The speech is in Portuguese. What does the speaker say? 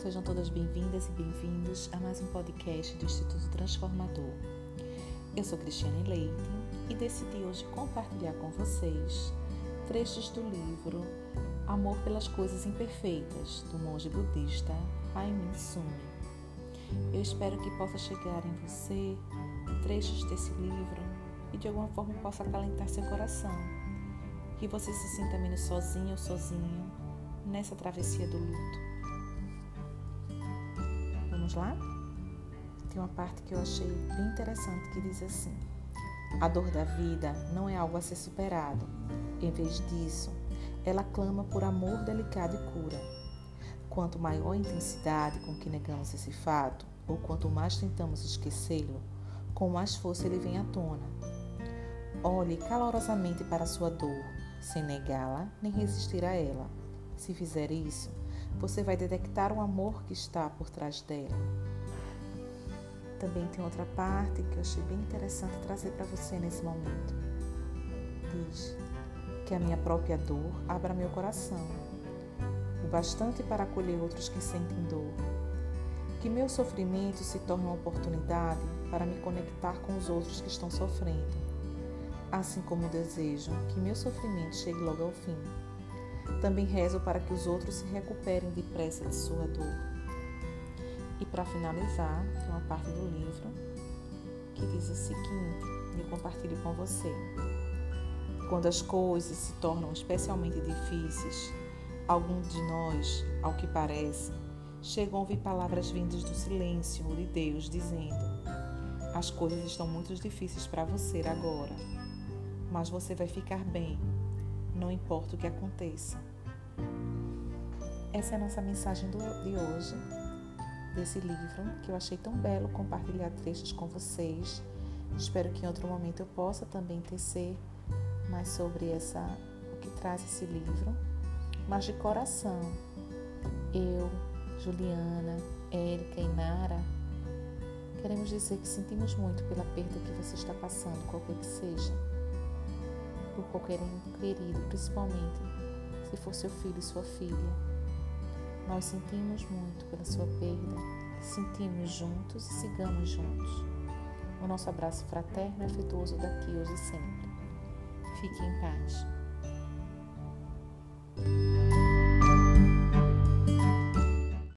todas bem-vindas e bem-vindos a mais um podcast do Instituto Transformador. Eu sou Cristiane Leite e decidi hoje compartilhar com vocês trechos do livro Amor pelas Coisas Imperfeitas, do monge budista Haimin Sumi. Eu espero que possa chegar em você trechos desse livro e de alguma forma possa acalentar seu coração, que você se sinta menos sozinho ou sozinho nessa travessia do luto. Vamos lá? Tem uma parte que eu achei bem interessante que diz assim: A dor da vida não é algo a ser superado. Em vez disso, ela clama por amor delicado e cura. Quanto maior a intensidade com que negamos esse fato, ou quanto mais tentamos esquecê-lo, com mais força ele vem à tona. Olhe calorosamente para sua dor, sem negá-la nem resistir a ela. Se fizer isso, você vai detectar o amor que está por trás dela. Também tem outra parte que eu achei bem interessante trazer para você nesse momento. Diz que a minha própria dor abra meu coração, o bastante para acolher outros que sentem dor. Que meu sofrimento se torne uma oportunidade para me conectar com os outros que estão sofrendo, assim como desejo que meu sofrimento chegue logo ao fim. Também rezo para que os outros se recuperem depressa de sua dor. E para finalizar, tem uma parte do livro que diz o seguinte, e eu compartilho com você. Quando as coisas se tornam especialmente difíceis, alguns de nós, ao que parece, chegam a ouvir palavras vindas do silêncio ou de Deus dizendo: As coisas estão muito difíceis para você agora, mas você vai ficar bem não importa o que aconteça. Essa é a nossa mensagem do, de hoje, desse livro, que eu achei tão belo compartilhar trechos com vocês. Espero que em outro momento eu possa também tecer mais sobre essa, o que traz esse livro. Mas de coração, eu, Juliana, Érica e Nara, queremos dizer que sentimos muito pela perda que você está passando, qualquer que seja por qualquer ente querido, principalmente se for seu filho e sua filha. Nós sentimos muito pela sua perda, sentimos juntos e sigamos juntos. O nosso abraço fraterno e afetuoso daqui hoje e sempre. Fique em paz.